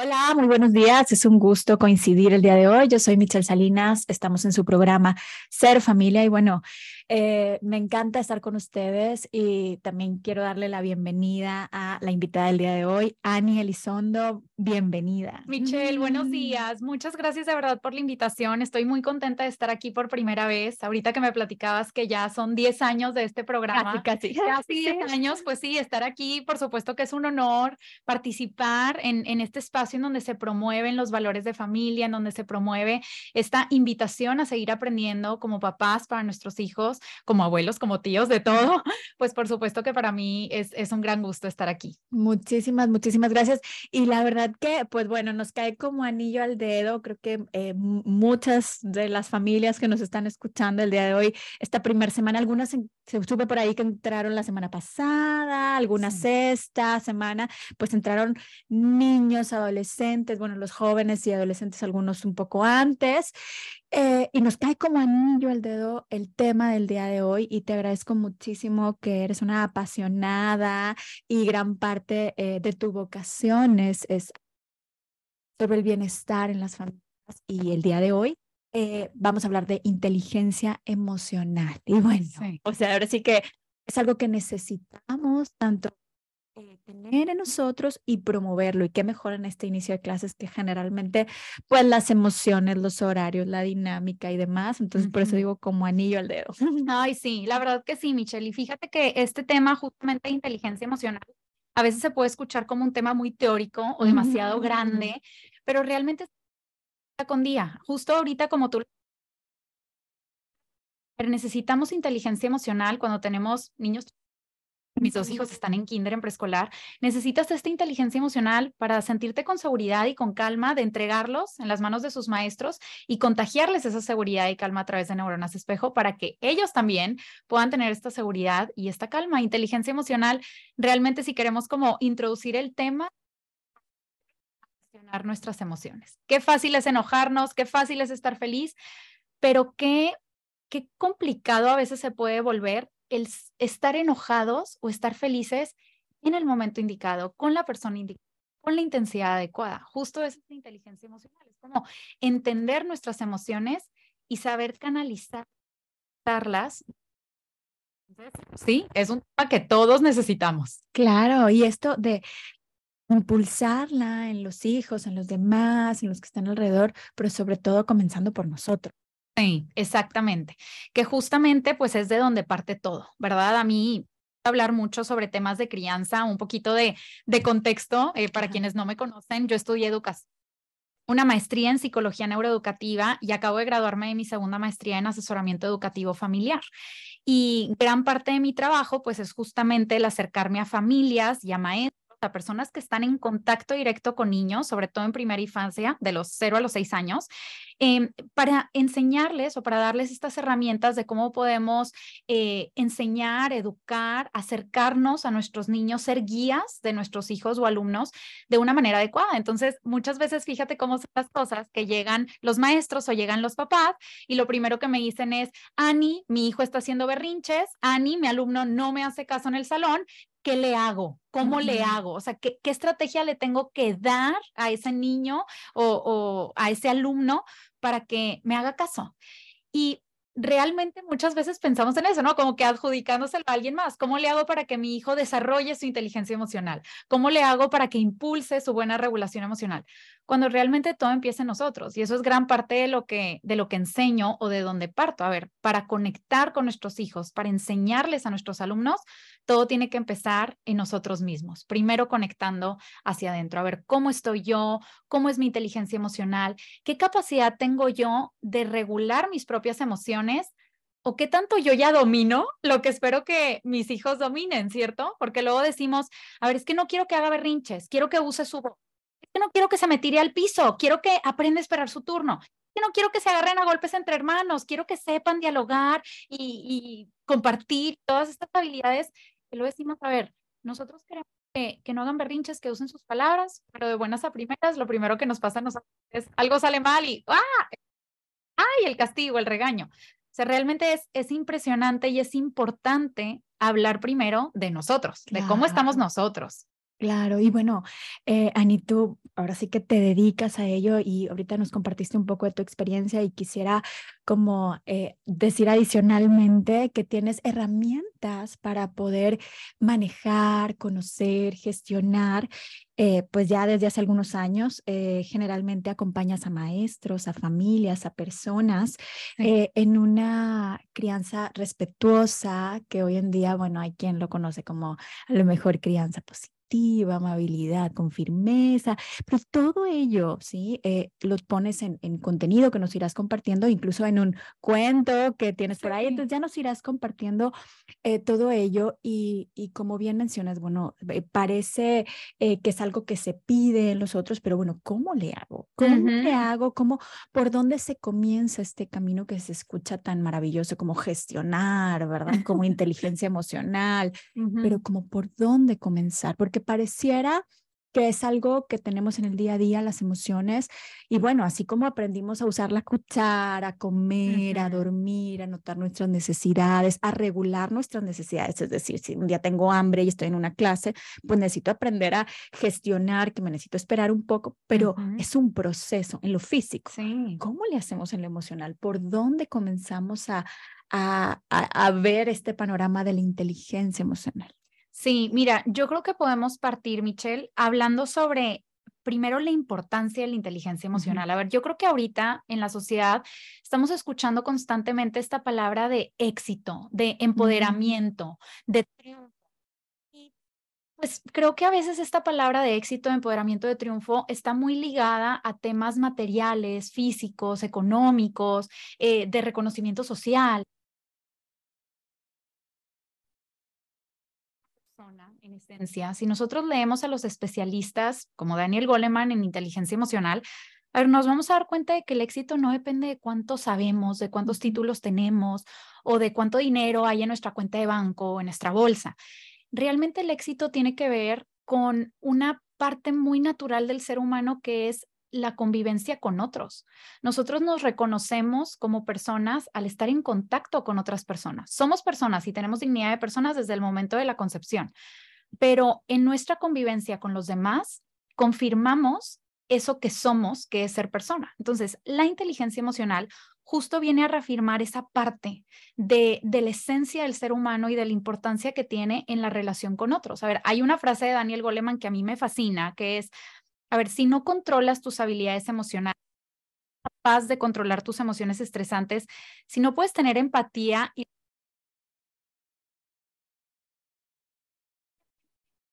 Hola, muy buenos días. Es un gusto coincidir el día de hoy. Yo soy Michelle Salinas. Estamos en su programa Ser Familia y bueno, eh, me encanta estar con ustedes y también quiero darle la bienvenida a la invitada del día de hoy, Ani Elizondo. Bienvenida. Michelle, buenos días. Muchas gracias de verdad por la invitación. Estoy muy contenta de estar aquí por primera vez. Ahorita que me platicabas que ya son 10 años de este programa. Casi, casi. Casi 10 años, pues sí, estar aquí, por supuesto que es un honor participar en, en este espacio en donde se promueven los valores de familia, en donde se promueve esta invitación a seguir aprendiendo como papás para nuestros hijos, como abuelos, como tíos, de todo, pues por supuesto que para mí es, es un gran gusto estar aquí. Muchísimas, muchísimas gracias. Y la verdad que, pues bueno, nos cae como anillo al dedo. Creo que eh, muchas de las familias que nos están escuchando el día de hoy, esta primera semana, algunas se, se sube por ahí que entraron la semana pasada, algunas esta semana, pues entraron niños, adolescentes, bueno, los jóvenes y adolescentes, algunos un poco antes. Eh, y nos cae como anillo al dedo el tema del día de hoy y te agradezco muchísimo que eres una apasionada y gran parte eh, de tu vocación es, sobre el bienestar en las familias y el día de hoy eh, vamos a hablar de inteligencia emocional. Y bueno, o sea, ahora sí que es algo que necesitamos tanto eh, tener en nosotros y promoverlo. Y qué mejor en este inicio de clases que generalmente, pues las emociones, los horarios, la dinámica y demás. Entonces, por eso digo como anillo al dedo. Ay, sí, la verdad que sí, Michelle. Y fíjate que este tema justamente de inteligencia emocional a veces se puede escuchar como un tema muy teórico o demasiado grande, pero realmente con día. Justo ahorita como tú necesitamos inteligencia emocional cuando tenemos niños mis dos hijos están en kinder, en preescolar, necesitas esta inteligencia emocional para sentirte con seguridad y con calma de entregarlos en las manos de sus maestros y contagiarles esa seguridad y calma a través de neuronas espejo para que ellos también puedan tener esta seguridad y esta calma. Inteligencia emocional, realmente si queremos como introducir el tema, gestionar nuestras emociones. Qué fácil es enojarnos, qué fácil es estar feliz, pero qué, qué complicado a veces se puede volver el estar enojados o estar felices en el momento indicado, con la persona indicada, con la intensidad adecuada. Justo es inteligencia emocional. Es como entender nuestras emociones y saber canalizarlas. Sí, es un tema que todos necesitamos. Claro, y esto de impulsarla en los hijos, en los demás, en los que están alrededor, pero sobre todo comenzando por nosotros. Sí, exactamente. Que justamente pues es de donde parte todo, ¿verdad? A mí hablar mucho sobre temas de crianza, un poquito de, de contexto eh, para quienes no me conocen. Yo estudié educación, una maestría en psicología neuroeducativa y acabo de graduarme de mi segunda maestría en asesoramiento educativo familiar. Y gran parte de mi trabajo pues es justamente el acercarme a familias y a maestros a personas que están en contacto directo con niños, sobre todo en primera infancia, de los 0 a los 6 años, Em, para enseñarles o para darles estas herramientas de cómo podemos eh, enseñar, educar, acercarnos a nuestros niños, ser guías de nuestros hijos o alumnos de una manera adecuada. Entonces, muchas veces fíjate cómo son las cosas que llegan los maestros o llegan los papás y lo primero que me dicen es, Ani, mi hijo está haciendo berrinches, Ani, mi alumno no me hace caso en el salón, ¿qué le hago? ¿Cómo le hago? O sea, ¿qué, ¿qué, estrategia le tengo que dar a ese niño o, o, a ese alumno para que me haga caso. Y realmente muchas veces pensamos en eso, ¿no? Como que adjudicándoselo a alguien más. ¿Cómo le hago para que mi hijo desarrolle su inteligencia emocional? ¿Cómo le hago para que impulse su buena regulación emocional? Cuando realmente todo empieza en nosotros. Y eso es gran parte de lo que, de lo que enseño o de donde parto. A ver, para conectar con nuestros hijos, para enseñarles a nuestros alumnos, todo tiene que empezar en nosotros mismos. Primero conectando hacia adentro, a ver cómo estoy yo, cómo es mi inteligencia emocional, qué capacidad tengo yo de regular mis propias emociones o qué tanto yo ya domino lo que espero que mis hijos dominen, ¿cierto? Porque luego decimos, a ver, es que no quiero que haga berrinches, quiero que use su voz, no quiero que se me tire al piso, quiero que aprenda a esperar su turno, no quiero que se agarren a golpes entre hermanos, quiero que sepan dialogar y, y compartir todas estas habilidades que lo decimos, a ver, nosotros queremos que, que, no hagan berrinches, que usen sus palabras, pero de buenas a primeras, lo primero que nos pasa es algo sale mal y ¡ah! ¡ay! El castigo, el regaño. O sea, realmente es, es impresionante y es importante hablar primero de nosotros, de cómo estamos nosotros. Claro, y bueno, eh, Ani, tú ahora sí que te dedicas a ello y ahorita nos compartiste un poco de tu experiencia y quisiera como eh, decir adicionalmente que tienes herramientas para poder manejar, conocer, gestionar, eh, pues ya desde hace algunos años eh, generalmente acompañas a maestros, a familias, a personas en una crianza respetuosa que hoy en día, bueno, hay quien lo conoce como a lo mejor crianza positiva amabilidad, con firmeza, pero todo ello, ¿sí? Eh, lo pones en, en, contenido que nos irás compartiendo, incluso en un cuento que tienes por ahí, entonces ya nos irás compartiendo eh, todo ello y, y, como bien mencionas, bueno, eh, parece que es algo que se pide en los otros, pero bueno, ¿cómo le hago? ¿Cómo le hago? ¿Cómo, por dónde se comienza este camino que se escucha tan maravilloso como gestionar, ¿verdad? Como inteligencia emocional, pero como por dónde comenzar, porque pareciera que es algo que tenemos en el día a día, las emociones. Y bueno, así como aprendimos a usar la cuchara, a comer, a dormir, a notar nuestras necesidades, a regular nuestras necesidades, es decir, si un día tengo hambre y estoy en una clase, pues necesito aprender a gestionar, que me necesito esperar un poco, pero es un proceso en lo físico. ¿Cómo le hacemos en lo emocional? ¿Por dónde comenzamos a, a, a ver este panorama de la inteligencia emocional? Sí, mira, yo creo que podemos partir, Michelle, hablando sobre primero la importancia de la inteligencia emocional. A ver, yo creo que ahorita en la sociedad estamos escuchando constantemente esta palabra de éxito, de empoderamiento, de triunfo. Y pues creo que a veces esta palabra de éxito, de empoderamiento, de triunfo está muy ligada a temas materiales, físicos, económicos, eh, de reconocimiento social. En esencia, si nosotros leemos a los especialistas como Daniel Goleman en inteligencia emocional, a ver, nos vamos a dar cuenta de que el éxito no depende de cuánto sabemos, de cuántos títulos tenemos o de cuánto dinero hay en nuestra cuenta de banco o en nuestra bolsa. Realmente el éxito tiene que ver con una parte muy natural del ser humano que es la convivencia con otros. Nosotros nos reconocemos como personas al estar en contacto con otras personas. Somos personas y tenemos dignidad de personas desde el momento de la concepción, pero en nuestra convivencia con los demás confirmamos eso que somos, que es ser persona. Entonces, la inteligencia emocional justo viene a reafirmar esa parte de, de, la esencia del ser humano y de la importancia que tiene en la relación con otros. A ver, hay una frase de Daniel Goleman que a mí me fascina, que es, a ver, si no controlas tus habilidades emocionales, capaz de controlar tus emociones estresantes, si no puedes tener empatía y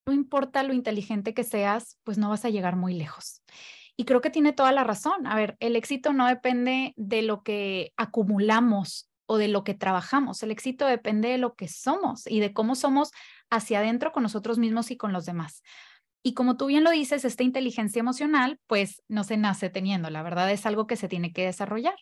no importa lo inteligente que seas, pues no vas a llegar muy lejos. Y creo que tiene toda la razón. A ver, el éxito no depende de lo que acumulamos o de lo que trabajamos. El éxito depende de lo que somos y de cómo somos hacia adentro con nosotros mismos y con los demás. Y como tú bien lo dices, esta inteligencia emocional, pues no se nace teniendo, la verdad es algo que se tiene que desarrollar.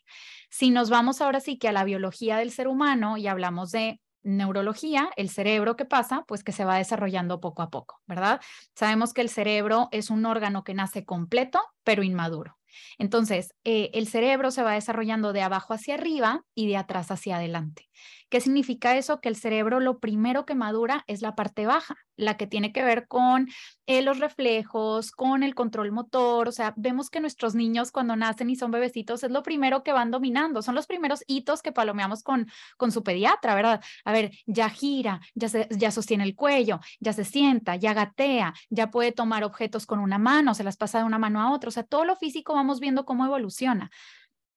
Si nos vamos ahora sí que a la biología del ser humano y hablamos de neurología, el cerebro, ¿qué pasa? Pues que se va desarrollando poco a poco, ¿verdad? Sabemos que el cerebro es un órgano que nace completo, pero inmaduro. Entonces, eh, el cerebro se va desarrollando de abajo hacia arriba y de atrás hacia adelante. ¿Qué significa eso? Que el cerebro lo primero que madura es la parte baja, la que tiene que ver con eh, los reflejos, con el control motor. O sea, vemos que nuestros niños cuando nacen y son bebecitos es lo primero que van dominando, son los primeros hitos que palomeamos con, con su pediatra, ¿verdad? A ver, ya gira, ya, se, ya sostiene el cuello, ya se sienta, ya gatea, ya puede tomar objetos con una mano, se las pasa de una mano a otra. O sea, todo lo físico vamos viendo cómo evoluciona.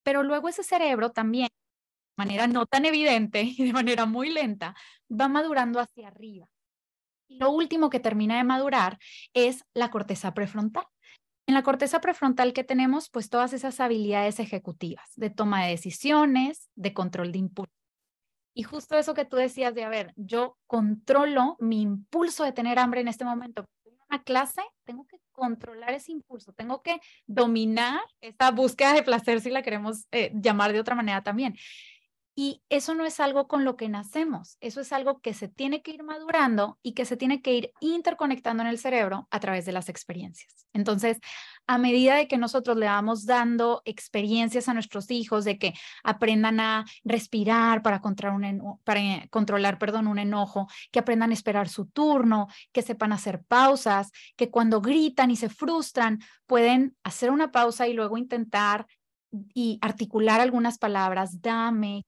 Pero luego ese cerebro también manera no tan evidente y de manera muy lenta, va madurando hacia arriba. Y lo último que termina de madurar es la corteza prefrontal. En la corteza prefrontal que tenemos, pues todas esas habilidades ejecutivas de toma de decisiones, de control de impulso. Y justo eso que tú decías de, a ver, yo controlo mi impulso de tener hambre en este momento. En una clase tengo que controlar ese impulso, tengo que dominar esta búsqueda de placer, si la queremos eh, llamar de otra manera también. Y eso no es algo con lo que nacemos, eso es algo que se tiene que ir madurando y que se tiene que ir interconectando en el cerebro a través de las experiencias. Entonces, a medida de que nosotros le vamos dando experiencias a nuestros hijos, de que aprendan a respirar para, controlar un, perdón, un enojo, que aprendan a esperar su turno, que sepan hacer pausas, que cuando gritan y se frustran pueden hacer una pausa y luego intentar y articular algunas palabras, dame,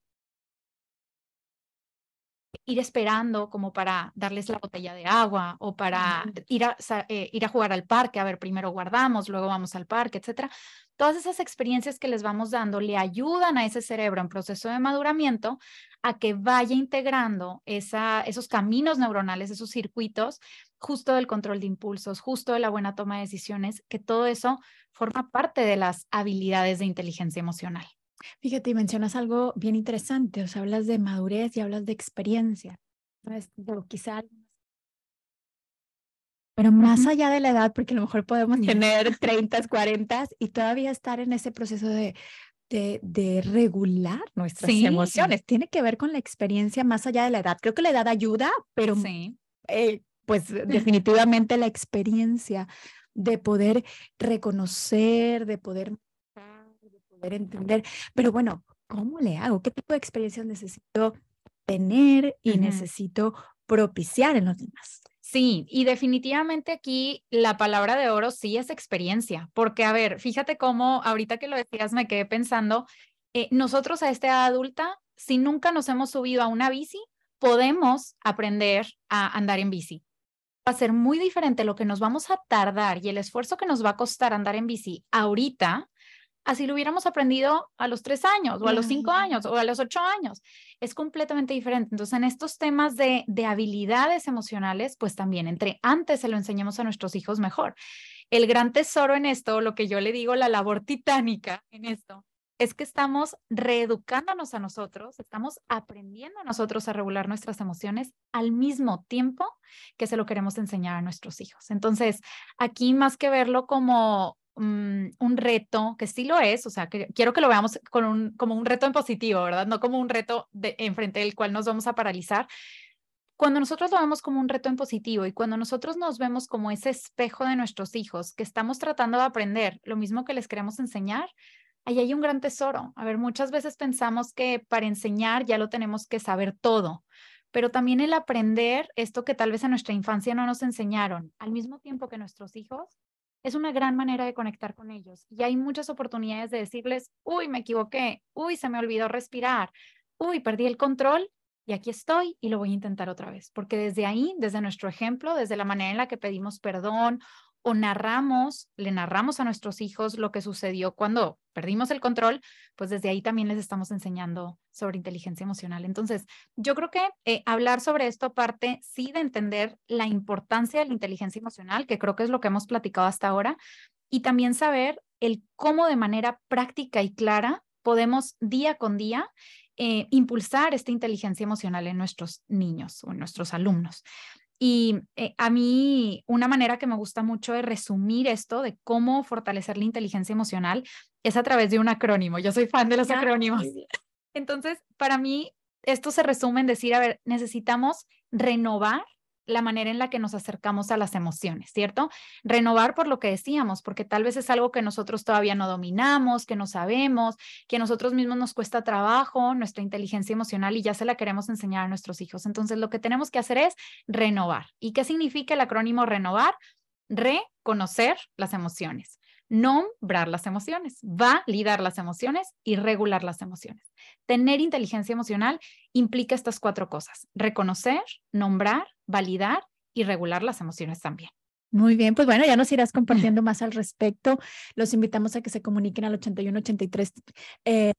ir esperando como para darles la botella de agua o para ir a, eh, ir a jugar al parque, a ver, primero guardamos, luego vamos al parque, etcétera. Todas esas experiencias que les vamos dando le ayudan a ese cerebro en proceso de maduramiento a que vaya integrando esa, esos caminos neuronales, esos circuitos, justo del control de impulsos, justo de la buena toma de decisiones, que todo eso forma parte de las habilidades de inteligencia emocional. Fíjate, y mencionas algo bien interesante, o sea, hablas de madurez y hablas de experiencia. Pero quizá pero más allá de la edad, porque a lo mejor podemos tener 30, 40 y todavía estar en ese proceso de, de, de regular nuestras emociones. Tiene que ver con la experiencia más allá de la edad. Creo que la edad ayuda, pero sí. Eh, pues definitivamente la experiencia de poder reconocer, de poder poder entender, pero bueno, ¿cómo le hago? ¿Qué tipo de experiencias necesito tener y necesito propiciar en los demás? Sí, y definitivamente aquí la palabra de oro sí es experiencia, porque a ver, fíjate cómo ahorita que lo decías me quedé pensando, eh, nosotros a esta edad adulta, si nunca nos hemos subido a una bici, podemos aprender a andar en bici. Va a ser muy diferente lo que nos vamos a tardar y el esfuerzo que nos va a costar andar en bici ahorita así lo hubiéramos aprendido a los tres años o a los cinco años o a los ocho años. Es completamente diferente. Entonces, en estos temas de, de habilidades emocionales, pues también entre antes se lo enseñemos a nuestros hijos mejor. El gran tesoro en esto, lo que yo le digo, la labor titánica en esto, es que estamos reeducándonos a nosotros, estamos aprendiendo a nosotros a regular nuestras emociones al mismo tiempo que se lo queremos enseñar a nuestros hijos. Entonces, aquí más que verlo como Mm, un reto, que sí lo es, o sea, que quiero que lo veamos con un, como un reto en positivo, ¿verdad? No como un reto de, enfrente del cual nos vamos a paralizar. Cuando nosotros lo vemos como un reto en positivo y cuando nosotros nos vemos como ese espejo de nuestros hijos que estamos tratando de aprender lo mismo que les queremos enseñar, ahí hay un gran tesoro. A ver, muchas veces pensamos que para enseñar ya lo tenemos que saber todo, pero también el aprender esto que tal vez en nuestra infancia no nos enseñaron, al mismo tiempo que nuestros hijos, es una gran manera de conectar con ellos. Y hay muchas oportunidades de decirles, uy, me equivoqué, uy, se me olvidó respirar, uy, perdí el control y aquí estoy y lo voy a intentar otra vez. Porque desde ahí, desde nuestro ejemplo, desde la manera en la que pedimos perdón o narramos, le narramos a nuestros hijos lo que sucedió cuando perdimos el control, pues desde ahí también les estamos enseñando sobre inteligencia emocional. Entonces, yo creo que eh, hablar sobre esto parte sí de entender la importancia de la inteligencia emocional, que creo que es lo que hemos platicado hasta ahora, y también saber el cómo de manera práctica y clara podemos día con día eh, impulsar esta inteligencia emocional en nuestros niños o en nuestros alumnos. Y eh, a mí una manera que me gusta mucho de resumir esto de cómo fortalecer la inteligencia emocional es a través de un acrónimo. Yo soy fan de los acrónimos. Entonces, para mí, esto se resume en decir, a ver, necesitamos renovar la manera en la que nos acercamos a las emociones, ¿cierto? Renovar por lo que decíamos, porque tal vez es algo que nosotros todavía no dominamos, que no sabemos, que a nosotros mismos nos cuesta trabajo, nuestra inteligencia emocional y ya se la queremos enseñar a nuestros hijos. Entonces, lo que tenemos que hacer es renovar. ¿Y qué significa el acrónimo renovar? Reconocer las emociones nombrar las emociones, validar las emociones y regular las emociones. Tener inteligencia emocional implica estas cuatro cosas, reconocer, nombrar, validar y regular las emociones también. Muy bien, pues bueno, ya nos irás compartiendo más al respecto. Los invitamos a que se comuniquen al 8183 eh,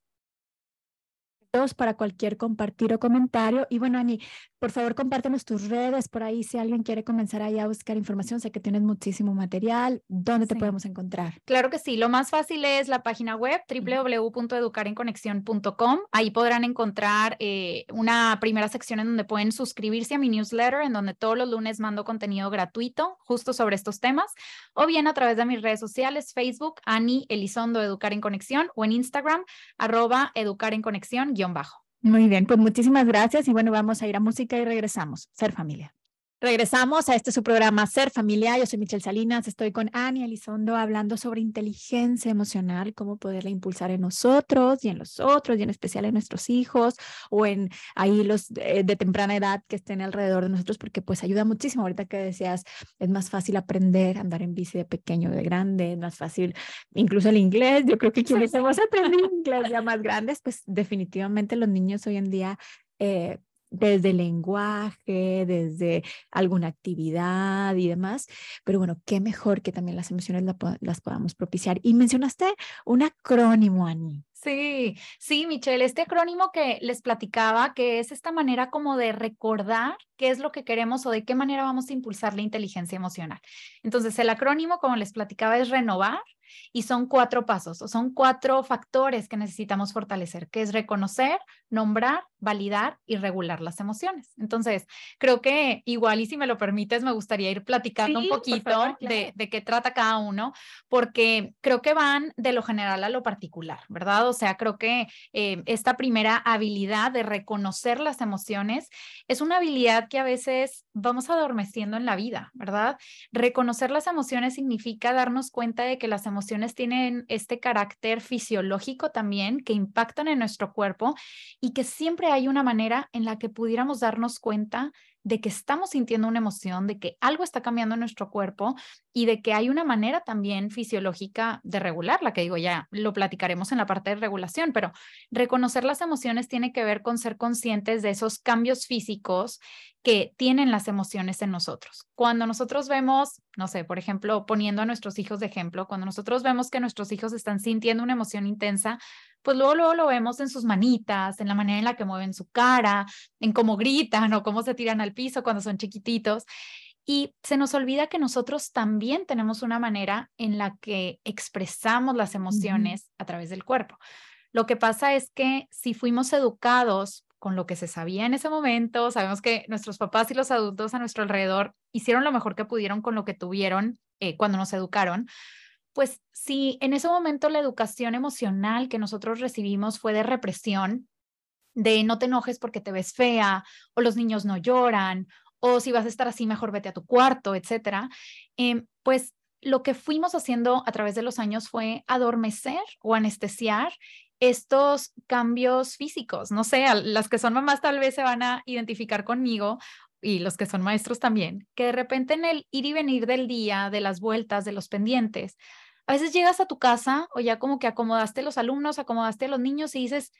para cualquier compartir o comentario. Y bueno, Ani, por favor, compártenos tus redes por ahí si alguien quiere comenzar ahí a buscar información. Sé que tienes muchísimo material. ¿Dónde te podemos encontrar? Claro que sí. Lo más fácil es la página web www.educarenconexión.com. Ahí podrán encontrar eh, una primera sección en donde pueden suscribirse a mi newsletter, en donde todos los lunes mando contenido gratuito justo sobre estos temas, o bien a través de mis redes sociales, Facebook, Ani Elizondo Educar en Conexión, o en Instagram, arroba Educar en Conexión bajo. Muy bien, pues muchísimas gracias y bueno, vamos a ir a música y regresamos. Ser familia. Regresamos a este su programa Ser Familia. Yo soy Michelle Salinas, estoy con Ani Elizondo hablando sobre inteligencia emocional, cómo poderla impulsar en nosotros y en los otros y en especial en nuestros hijos o en ahí los de, de, temprana edad que estén alrededor de nosotros porque pues ayuda muchísimo. Ahorita que decías, es más fácil aprender andar en bici de pequeño, de grande, es más fácil incluso el inglés. Yo creo que quienes hemos aprendido inglés ya más grandes, pues definitivamente los niños hoy en día eh, desde el lenguaje, desde alguna actividad y demás. Pero bueno, qué mejor que también las emociones la, las podamos propiciar. Y mencionaste un acrónimo, Ani. Sí, sí, Michelle, este acrónimo que les platicaba, que es esta manera como de recordar qué es lo que queremos o de qué manera vamos a impulsar la inteligencia emocional. Entonces, el acrónimo, como les platicaba, es renovar y son cuatro pasos o son cuatro factores que necesitamos fortalecer, que es reconocer, nombrar, validar y regular las emociones. Entonces, creo que igual y si me lo permites, me gustaría ir platicando un poquito favor, claro. de, de qué trata cada uno, porque creo que van de lo general a lo particular, ¿verdad? O sea, creo que eh, esta primera habilidad de reconocer las emociones es una habilidad que a veces vamos adormeciendo en la vida, ¿verdad? Reconocer las emociones significa darnos cuenta de que las emociones tienen este carácter fisiológico también, que impactan en nuestro cuerpo y que siempre hay una manera en la que pudiéramos darnos cuenta de que estamos sintiendo una emoción, de que algo está cambiando en nuestro cuerpo y de que hay una manera también fisiológica de regularla, que digo, ya lo platicaremos en la parte de regulación, pero reconocer las emociones tiene que ver con ser conscientes de esos cambios físicos que tienen las emociones en nosotros. Cuando nosotros vemos, no sé, por ejemplo, poniendo a nuestros hijos de ejemplo, cuando nosotros vemos que nuestros hijos están sintiendo una emoción intensa, pues luego, luego lo vemos en sus manitas, en la manera en la que mueven su cara, en cómo gritan o cómo se tiran al piso cuando son chiquititos. Y se nos olvida que nosotros también tenemos una manera en la que expresamos las emociones uh -huh. a través del cuerpo. Lo que pasa es que si fuimos educados con lo que se sabía en ese momento, sabemos que nuestros papás y los adultos a nuestro alrededor hicieron lo mejor que pudieron con lo que tuvieron eh, cuando nos educaron, pues si en ese momento la educación emocional que nosotros recibimos fue de represión, de no te enojes porque te ves fea, o los niños no lloran, o si vas a estar así, mejor vete a tu cuarto, etcétera, eh, pues lo que fuimos haciendo a través de los años fue adormecer o anestesiar estos cambios físicos. No sé, las que son mamás tal vez se van a identificar conmigo y los que son maestros también, que de repente en el ir y venir del día, de las vueltas, de los pendientes, a veces llegas a tu casa o ya como que acomodaste los alumnos, acomodaste a los niños y dices,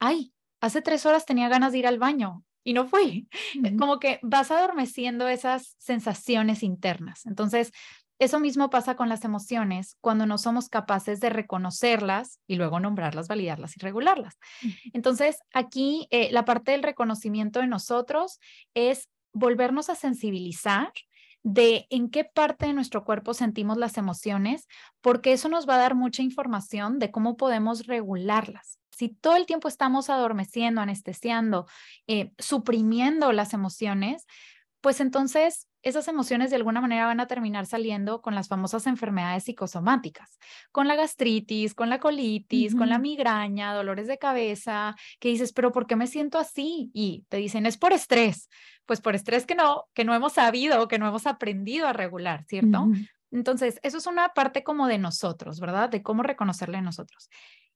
ay, hace tres horas tenía ganas de ir al baño y no fui. Uh -huh. Como que vas adormeciendo esas sensaciones internas. Entonces, eso mismo pasa con las emociones cuando no somos capaces de reconocerlas y luego nombrarlas, validarlas y regularlas. Entonces, aquí eh, la parte del reconocimiento de nosotros es volvernos a sensibilizar de en qué parte de nuestro cuerpo sentimos las emociones, porque eso nos va a dar mucha información de cómo podemos regularlas. Si todo el tiempo estamos adormeciendo, anestesiando, eh, suprimiendo las emociones, pues entonces esas emociones de alguna manera van a terminar saliendo con las famosas enfermedades psicosomáticas, con la gastritis, con la colitis, uh -huh. con la migraña, dolores de cabeza, que dices, pero ¿por qué me siento así? Y te dicen, es por estrés. Pues por estrés que no, que no hemos sabido, que no hemos aprendido a regular, ¿cierto? Uh -huh. Entonces, eso es una parte como de nosotros, ¿verdad? De cómo reconocerle a nosotros.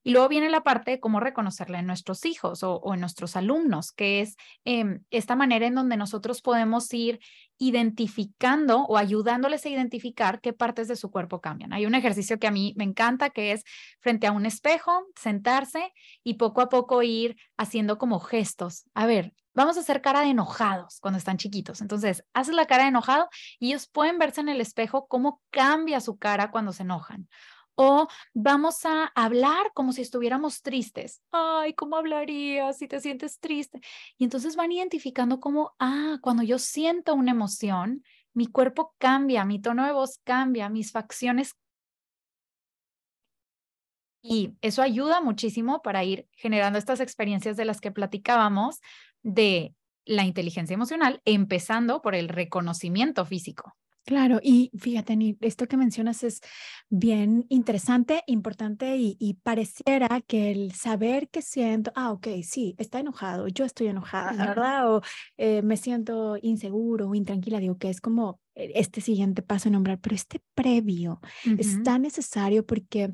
Y luego viene la parte de cómo reconocerla en nuestros hijos o, en nuestros alumnos, que es eh, esta manera en donde nosotros podemos ir identificando o ayudándoles a identificar qué partes de su cuerpo cambian. Hay un ejercicio que a mí me encanta, que es frente a un espejo, sentarse y poco a poco ir haciendo como gestos. A ver, vamos a hacer cara de enojados cuando están chiquitos. Entonces, haces la cara de enojado y ellos pueden verse en el espejo cómo cambia su cara cuando se enojan o vamos a hablar como si estuviéramos tristes. Ay, ¿cómo hablarías si te sientes triste? Y entonces van identificando cómo, ah, cuando yo siento una emoción, mi cuerpo cambia, mi tono de voz cambia, mis facciones. Y eso ayuda muchísimo para ir generando estas experiencias de las que platicábamos de la inteligencia emocional, empezando por el reconocimiento físico. Claro, y fíjate, esto que mencionas es bien interesante, importante y, pareciera que el saber que siento, ah, ok, sí, está enojado, yo estoy enojada, ¿verdad? O eh, me siento inseguro o intranquila, digo que es como eh, este siguiente paso en nombrar, pero este previo es tan necesario porque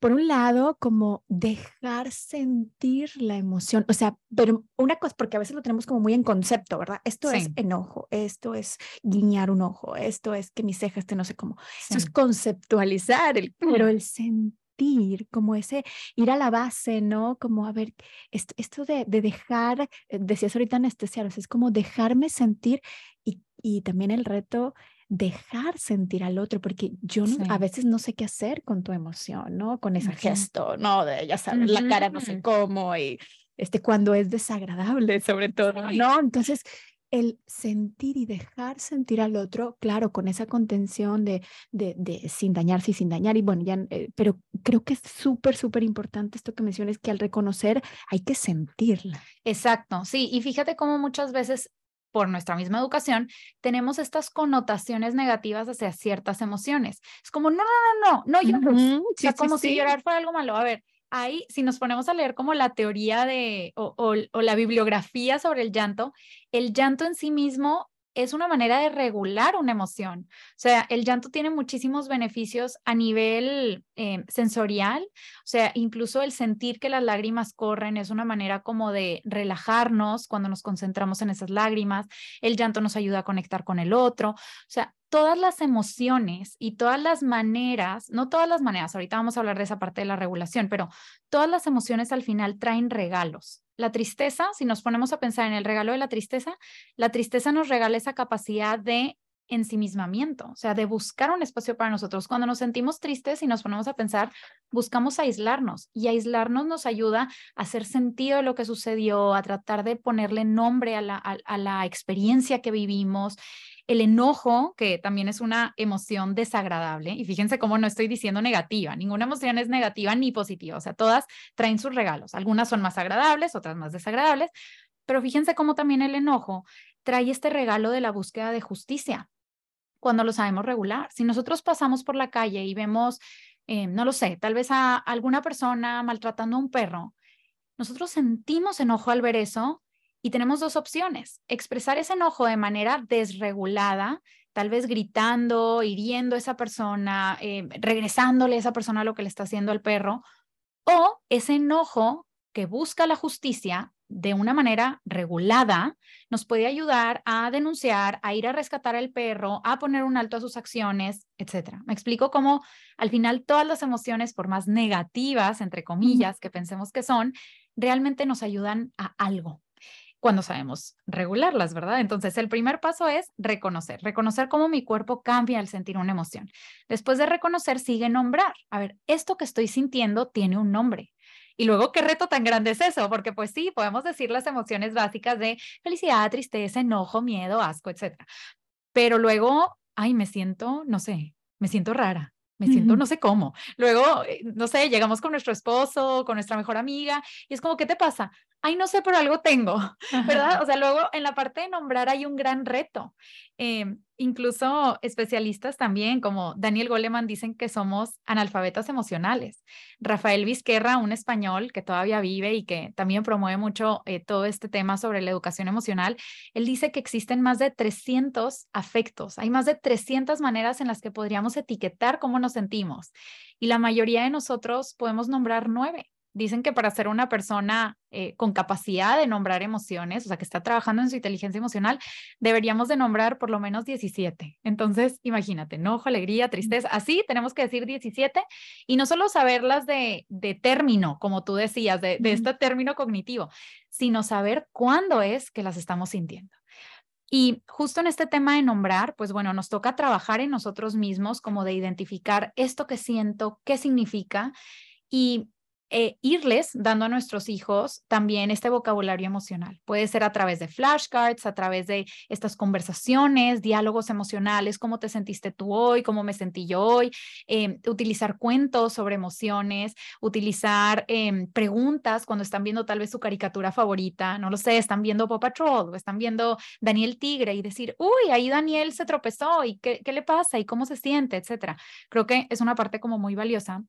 por un lado, como dejar sentir la emoción, o sea, pero una cosa, porque a veces lo tenemos como muy en concepto, ¿verdad? Esto es enojo, esto es guiñar un ojo, esto es que mis cejas este no sé cómo, eso es conceptualizar, el, pero el sentir, como ese ir a la base, ¿no? Como a ver, esto, esto de, de dejar, eh, decías ahorita anestesiar, es como dejarme sentir y, y también el reto dejar sentir al otro, porque yo a veces no sé qué hacer con tu emoción, ¿no? Con ese gesto, ¿no? De, ya sabes, la cara no sé cómo y este, cuando es desagradable sobre todo, ¿no? Entonces, el sentir y dejar sentir al otro, claro, con esa contención de, de, de sin dañarse y sin dañar, y bueno, ya, eh, pero creo que es súper, súper importante esto que mencionas, que al reconocer hay que sentirla. Exacto, sí, y fíjate cómo muchas veces por nuestra misma educación, tenemos estas connotaciones negativas hacia ciertas emociones. Es como, no, no, no, no, no llores. o sea, como si llorar fuera algo malo. A ver, ahí, si nos ponemos a leer como la teoría de, o, o la bibliografía sobre el llanto, el llanto en sí mismo es una manera de regular una emoción. O sea, el llanto tiene muchísimos beneficios a nivel eh, sensorial, o sea, incluso el sentir que las lágrimas corren es una manera como de relajarnos cuando nos concentramos en esas lágrimas. El llanto nos ayuda a conectar con el otro. O sea, todas las emociones y todas las maneras, no todas las maneras, ahorita vamos a hablar de esa parte de la regulación, pero todas las emociones al final traen regalos. La tristeza, si nos ponemos a pensar en el regalo de la tristeza, la tristeza nos regala esa capacidad de ensimismamiento, o sea, de buscar un espacio para nosotros. Cuando nos sentimos tristes y nos ponemos a pensar, buscamos aislarnos y aislarnos nos ayuda a hacer sentido de lo que sucedió, a tratar de ponerle nombre a la, a la experiencia que vivimos el enojo, que también es una emoción desagradable, y fíjense cómo no estoy diciendo negativa, ninguna emoción es negativa ni positiva, o sea, todas traen sus regalos, algunas son más agradables, otras más desagradables, pero fíjense cómo también el enojo trae este regalo de la búsqueda de justicia cuando lo sabemos regular. Si nosotros pasamos por la calle y vemos, eh, no lo sé, tal vez a alguna persona maltratando a un perro, nosotros sentimos enojo al ver eso y tenemos dos opciones, expresar ese enojo de manera desregulada, tal vez gritando, hiriendo a esa persona, eh, regresándole a esa persona lo que le está haciendo al perro, o ese enojo que busca la justicia de una manera regulada, nos puede ayudar a denunciar, a ir a rescatar al perro, a poner un alto a sus acciones, etc. Me explico cómo al final todas las emociones, por más negativas, entre comillas, que pensemos que son, realmente nos ayudan a algo, cuando sabemos regularlas, ¿verdad? Entonces, el primer paso es reconocer, reconocer cómo mi cuerpo cambia al sentir una emoción. Después de reconocer, sigue nombrar. A ver, esto que estoy sintiendo tiene un nombre. Y luego, ¿qué reto tan grande es eso? Porque pues sí, podemos decir las emociones básicas de felicidad, tristeza, enojo, miedo, asco, etc. Pero luego, ay, me siento, no sé, me siento rara, me siento no sé cómo. Luego, eh, no sé, llegamos con nuestro esposo, con nuestra mejor amiga, y es como, ¿qué te pasa? Ay, no sé, pero algo tengo, ¿verdad? O sea, luego en la parte de nombrar hay un gran reto. Em, incluso especialistas también, como Daniel Goleman, dicen que somos analfabetas emocionales. Rafael Vizquerra, un español que todavía vive y que también promueve mucho eh, todo este tema sobre la educación emocional, él dice que existen más de 300 afectos, hay más de 300 maneras en las que podríamos etiquetar cómo nos sentimos y la mayoría de nosotros podemos nombrar nueve. Dicen que para ser una persona eh, con capacidad de nombrar emociones, o sea, que está trabajando en su inteligencia emocional, deberíamos de nombrar por lo menos 17. Entonces, imagínate, enojo, alegría, tristeza, así tenemos que decir 17 y no solo saberlas de, de término, como tú decías, de, de este término cognitivo, sino saber cuándo es que las estamos sintiendo. Y justo en este tema de nombrar, pues bueno, nos toca trabajar en nosotros mismos como de identificar esto que siento, qué significa y eh, irles dando a nuestros hijos también este vocabulario emocional. Puede ser a través de flashcards, a través de estas conversaciones, diálogos emocionales, cómo te sentiste tú hoy, cómo me sentí yo hoy, em, utilizar cuentos sobre emociones, utilizar em, preguntas cuando están viendo tal vez su caricatura favorita, no lo sé, están viendo Paw Patrol o están viendo Daniel Tigre y decir, uy, ahí Daniel se tropezó y qué, qué le pasa y cómo se siente, etcétera. Creo que es una parte como muy valiosa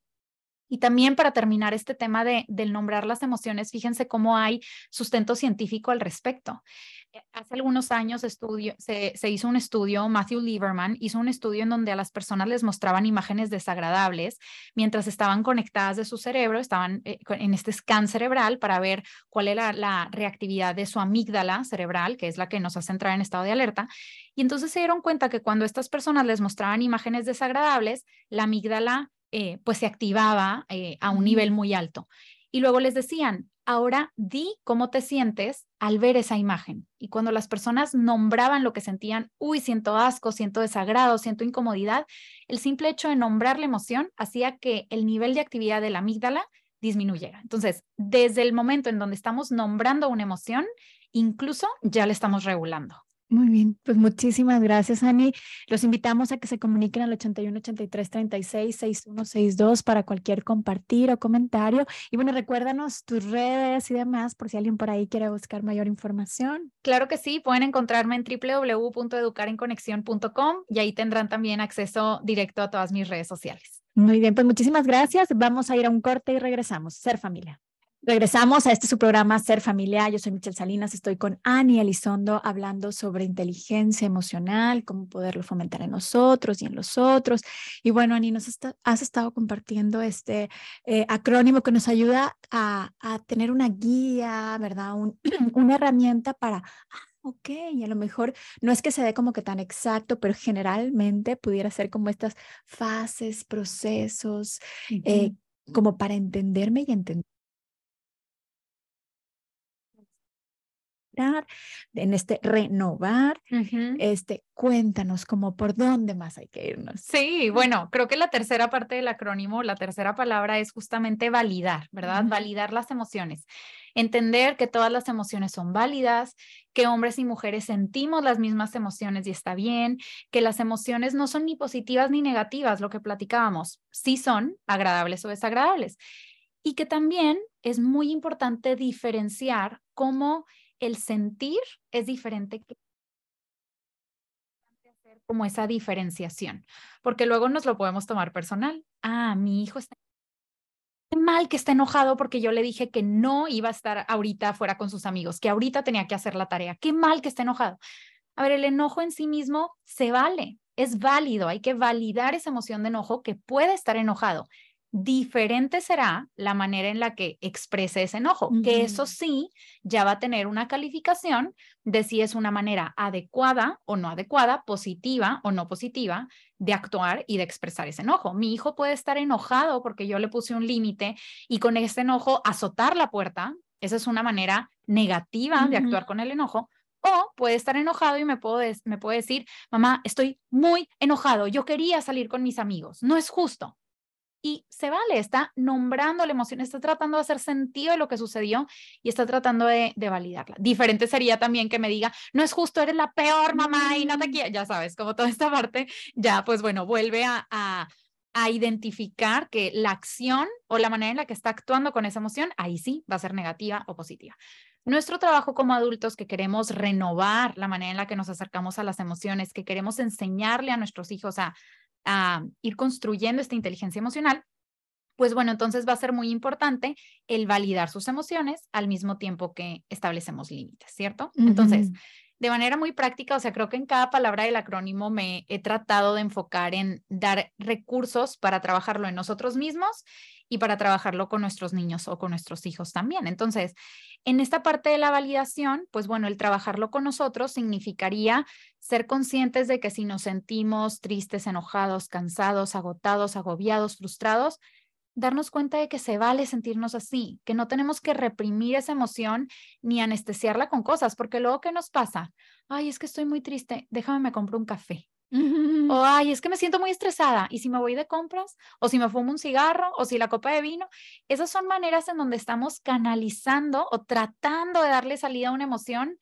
y también para terminar este tema de, del nombrar las emociones, fíjense cómo hay sustento científico al respecto. Eh, hace algunos años estudio, se, se, hizo un estudio, Matthew Lieberman hizo un estudio en donde a las personas les mostraban imágenes desagradables mientras estaban conectadas de su cerebro, estaban eh, en este scan cerebral para ver cuál era la reactividad de su amígdala cerebral, que es la que nos hace entrar en estado de alerta. Y entonces se dieron cuenta que cuando estas personas les mostraban imágenes desagradables, la amígdala eh, pues se activaba eh, a un nivel muy alto. Y luego les decían, ahora di cómo te sientes al ver esa imagen. Y cuando las personas nombraban lo que sentían, uy, siento asco, siento desagrado, siento incomodidad, el simple hecho de nombrar la emoción hacía que el nivel de actividad de la amígdala disminuyera. Entonces, desde el momento en donde estamos nombrando una emoción, incluso ya la estamos regulando. Muy bien, pues muchísimas gracias, Ani. Los invitamos a que se comuniquen al 81 83 36 6162 para cualquier compartir o comentario. Y bueno, recuérdanos tus redes y demás por si alguien por ahí quiere buscar mayor información. Claro que sí, pueden encontrarme en www.educarenconexión.com y ahí tendrán también acceso directo a todas mis redes sociales. Muy bien, pues muchísimas gracias. Vamos a ir a un corte y regresamos. Ser familia. Regresamos a este su programa Ser Familiar. Yo soy Michelle Salinas, estoy con Ani Elizondo hablando sobre inteligencia emocional, cómo poderlo fomentar en nosotros y en los otros. Y bueno, Ani, nos has estado compartiendo este eh, acrónimo que nos ayuda a, tener una guía, ¿verdad? una herramienta para, ah, ok, y a lo mejor no es que se dé como que tan exacto, pero generalmente pudiera ser como estas fases, procesos, eh, como para entenderme y entender en este renovar, este, cuéntanos como por dónde más hay que irnos. Sí, bueno, creo que la tercera parte del acrónimo, la tercera palabra es justamente validar, ¿verdad? Validar las emociones. Entender que todas las emociones son válidas, que hombres y mujeres sentimos las mismas emociones y está bien, que las emociones no son ni positivas ni negativas, lo que platicábamos, sí son agradables o desagradables. Y que también es muy importante diferenciar cómo el sentir es diferente que como esa diferenciación, porque luego nos lo podemos tomar personal. Ah, mi hijo está mal que está enojado porque yo le dije que no iba a estar ahorita fuera con sus amigos, que ahorita tenía que hacer la tarea. Qué mal que está enojado. A ver, el enojo en sí mismo se vale, es válido, hay que validar esa emoción de enojo que puede estar enojado diferente será la manera en la que exprese ese enojo, que eso sí ya va a tener una calificación de si es una manera adecuada o no adecuada, positiva o no positiva de actuar y de expresar ese enojo. Mi hijo puede estar enojado porque yo le puse un límite y con ese enojo azotar la puerta, esa es una manera negativa de actuar con el enojo, o puede estar enojado y me, puedo me puede decir, mamá, estoy muy enojado, yo quería salir con mis amigos, no es justo y se vale, está nombrando la emoción, está tratando de hacer sentido de lo que sucedió y está tratando de, validarla. Diferente sería también que me diga, no es justo, eres la peor mamá y no te quiero, ya sabes, como toda esta parte, ya pues bueno, vuelve a, a, a identificar que la acción o la manera en la que está actuando con esa emoción, ahí sí va a ser negativa o positiva. Nuestro trabajo como adultos que queremos renovar la manera en la que nos acercamos a las emociones, que queremos enseñarle a nuestros hijos a, a ir construyendo esta inteligencia emocional, pues bueno, entonces va a ser muy importante el validar sus emociones al mismo tiempo que establecemos límites, ¿cierto? Entonces, de manera muy práctica, o sea, creo que en cada palabra del acrónimo me he tratado de enfocar en dar recursos para trabajarlo en nosotros mismos y para trabajarlo con nuestros niños o con nuestros hijos también. Entonces, en esta parte de la validación, pues bueno, el trabajarlo con nosotros significaría ser conscientes de que si nos sentimos tristes, enojados, cansados, agotados, agobiados, frustrados, darnos cuenta de que se vale sentirnos así, que no tenemos que reprimir esa emoción ni anestesiarla con cosas, porque luego, ¿qué nos pasa? Ay, es que estoy muy triste, déjame me compro un café. O, ay, es que me siento muy estresada. Y si me voy de compras, o si me fumo un cigarro, o si la copa de vino, esas son maneras en donde estamos canalizando o tratando de darle salida a una emoción,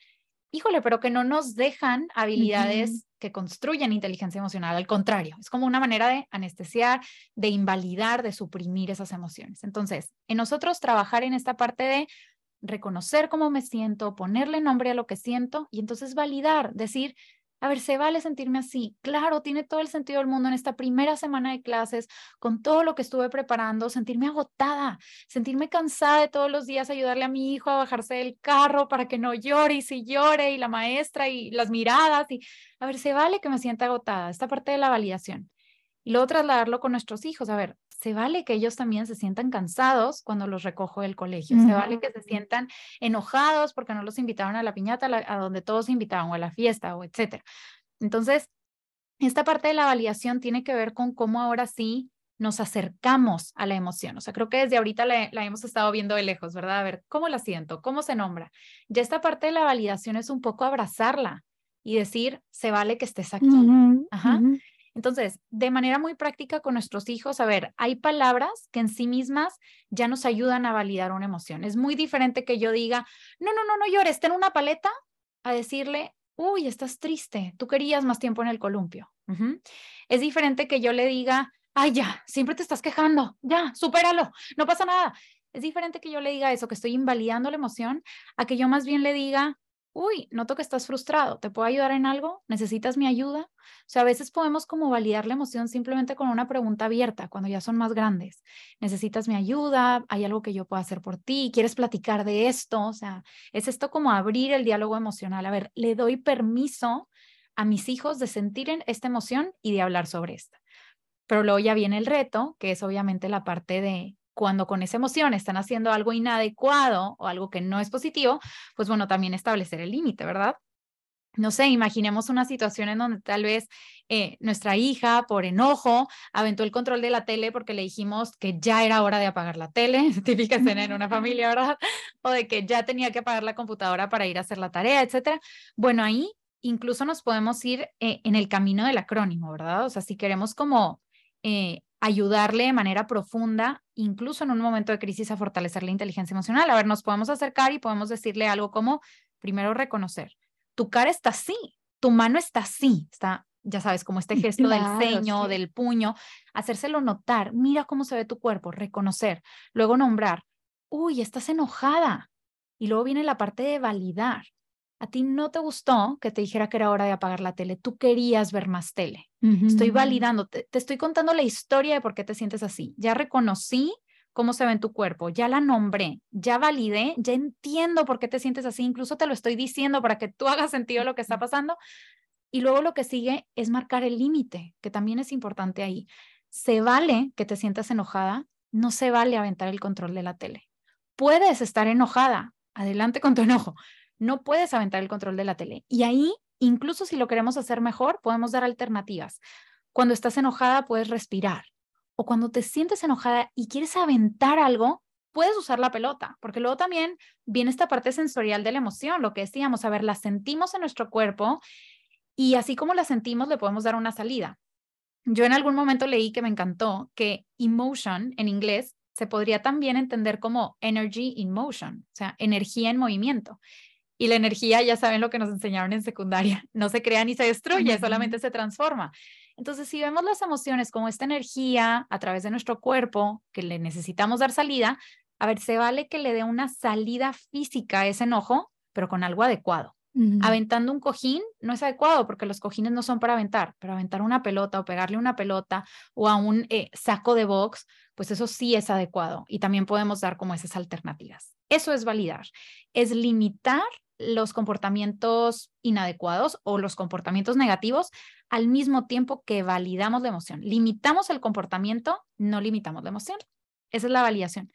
híjole, pero que no nos dejan habilidades que construyen inteligencia emocional. Al contrario, es como una manera de anestesiar, de invalidar, de suprimir esas emociones. Entonces, en nosotros trabajar en esta parte de reconocer cómo me siento, ponerle nombre a lo que siento y entonces validar, decir, a ver, se vale sentirme así. Claro, tiene todo el sentido del mundo en esta primera semana de clases, con todo lo que estuve preparando, sentirme agotada, sentirme cansada de todos los días ayudarle a mi hijo a bajarse del carro para que no llore y si llore y la maestra y las miradas y a ver, se vale que me sienta agotada, esta parte de la validación. Y luego trasladarlo con nuestros hijos, a ver, se vale que ellos también se sientan cansados cuando los recojo del colegio, se vale que se sientan enojados porque no los invitaron a la piñata, a donde todos invitaban, o a la fiesta, o etcétera. Entonces, esta parte de la validación tiene que ver con cómo ahora sí nos acercamos a la emoción. O sea, creo que desde ahorita la, hemos estado viendo de lejos, ¿verdad? A ver, ¿cómo la siento? ¿Cómo se nombra? Ya esta parte de la validación es un poco abrazarla y decir, se vale que estés aquí. Ajá. Entonces, de manera muy práctica con nuestros hijos, a ver, hay palabras que en sí mismas ya nos ayudan a validar una emoción. Es muy diferente que yo diga, no, no, no, no llores, ten una paleta, a decirle, uy, estás triste, tú querías más tiempo en el columpio. Es diferente que yo le diga, ay, ya, siempre te estás quejando, ya, supéralo, no pasa nada. Es diferente que yo le diga eso, que estoy invalidando la emoción, a que yo más bien le diga, uy, noto que estás frustrado, ¿te puedo ayudar en algo? ¿Necesitas mi ayuda? O sea, a veces podemos como validar la emoción simplemente con una pregunta abierta cuando ya son más grandes. ¿Necesitas mi ayuda? ¿Hay algo que yo pueda hacer por ti? ¿Quieres platicar de esto? O sea, es esto como abrir el diálogo emocional. A ver, le doy permiso a mis hijos de sentir esta emoción y de hablar sobre esta. Pero luego ya viene el reto, que es obviamente la parte de cuando con esa emoción están haciendo algo inadecuado o algo que no es positivo, pues bueno, también establecer el límite, ¿verdad? No sé, imaginemos una situación en donde tal vez eh, nuestra hija, por enojo, aventó el control de la tele porque le dijimos que ya era hora de apagar la tele, típica escena en una familia, ¿verdad? O de que ya tenía que apagar la computadora para ir a hacer la tarea, etcétera. Bueno, ahí incluso nos podemos ir eh, en el camino del acrónimo, ¿verdad? O sea, si queremos como eh, ayudarle de manera profunda, incluso en un momento de crisis, a fortalecer la inteligencia emocional. A ver, nos podemos acercar y podemos decirle algo como, primero reconocer, tu cara está así, tu mano está así, está, ya sabes, como este gesto del ceño, del puño, hacérselo notar, mira cómo se ve tu cuerpo, reconocer, luego nombrar, uy, estás enojada. Y luego viene la parte de validar. A ti no te gustó que te dijera que era hora de apagar la tele, tú querías ver más tele. Estoy validando, te, estoy contando la historia de por qué te sientes así. Ya reconocí cómo se ve en tu cuerpo, ya la nombré, ya validé, ya entiendo por qué te sientes así, incluso te lo estoy diciendo para que tú hagas sentido lo que está pasando. Y luego lo que sigue es marcar el límite, que también es importante ahí. Se vale que te sientas enojada, no se vale aventar el control de la tele. Puedes estar enojada, adelante con tu enojo, no puedes aventar el control de la tele. Y ahí, incluso si lo queremos hacer mejor, podemos dar alternativas. Cuando estás enojada, puedes respirar. O cuando te sientes enojada y quieres aventar algo, puedes usar la pelota, porque luego también viene esta parte sensorial de la emoción, lo que decíamos, a ver, la sentimos en nuestro cuerpo y así como la sentimos, le podemos dar una salida. Yo en algún momento leí que me encantó que emotion en inglés se podría también entender como energy in motion, o sea, energía en movimiento. Y la energía, ya saben lo que nos enseñaron en secundaria, no se crea ni se destruye, solamente se transforma. Entonces, si vemos las emociones como esta energía a través de nuestro cuerpo que le necesitamos dar salida, a ver, se vale que le dé una salida física a ese enojo, pero con algo adecuado. Aventando un cojín no es adecuado porque los cojines no son para aventar, pero aventar una pelota o pegarle una pelota o a un eh, saco de box, pues eso sí es adecuado y también podemos dar como esas alternativas. Eso es validar, es limitar los comportamientos inadecuados o los comportamientos negativos al mismo tiempo que validamos la emoción. Limitamos el comportamiento, no limitamos la emoción. Esa es la validación.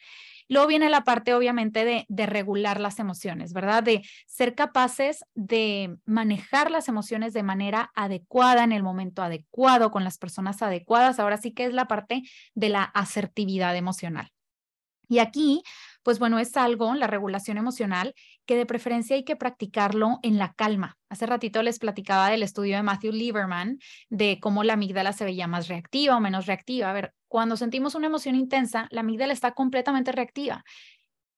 Luego viene la parte, obviamente, de, de, regular las emociones, ¿verdad? De ser capaces de manejar las emociones de manera adecuada, en el momento adecuado, con las personas adecuadas. Ahora sí que es la parte de la asertividad emocional. Y aquí pues bueno, es algo, la regulación emocional, que de preferencia hay que practicarlo en la calma. Hace ratito les platicaba del estudio de Matthew Lieberman de cómo la amígdala se veía más reactiva o menos reactiva. A ver, cuando sentimos una emoción intensa, la amígdala está completamente reactiva.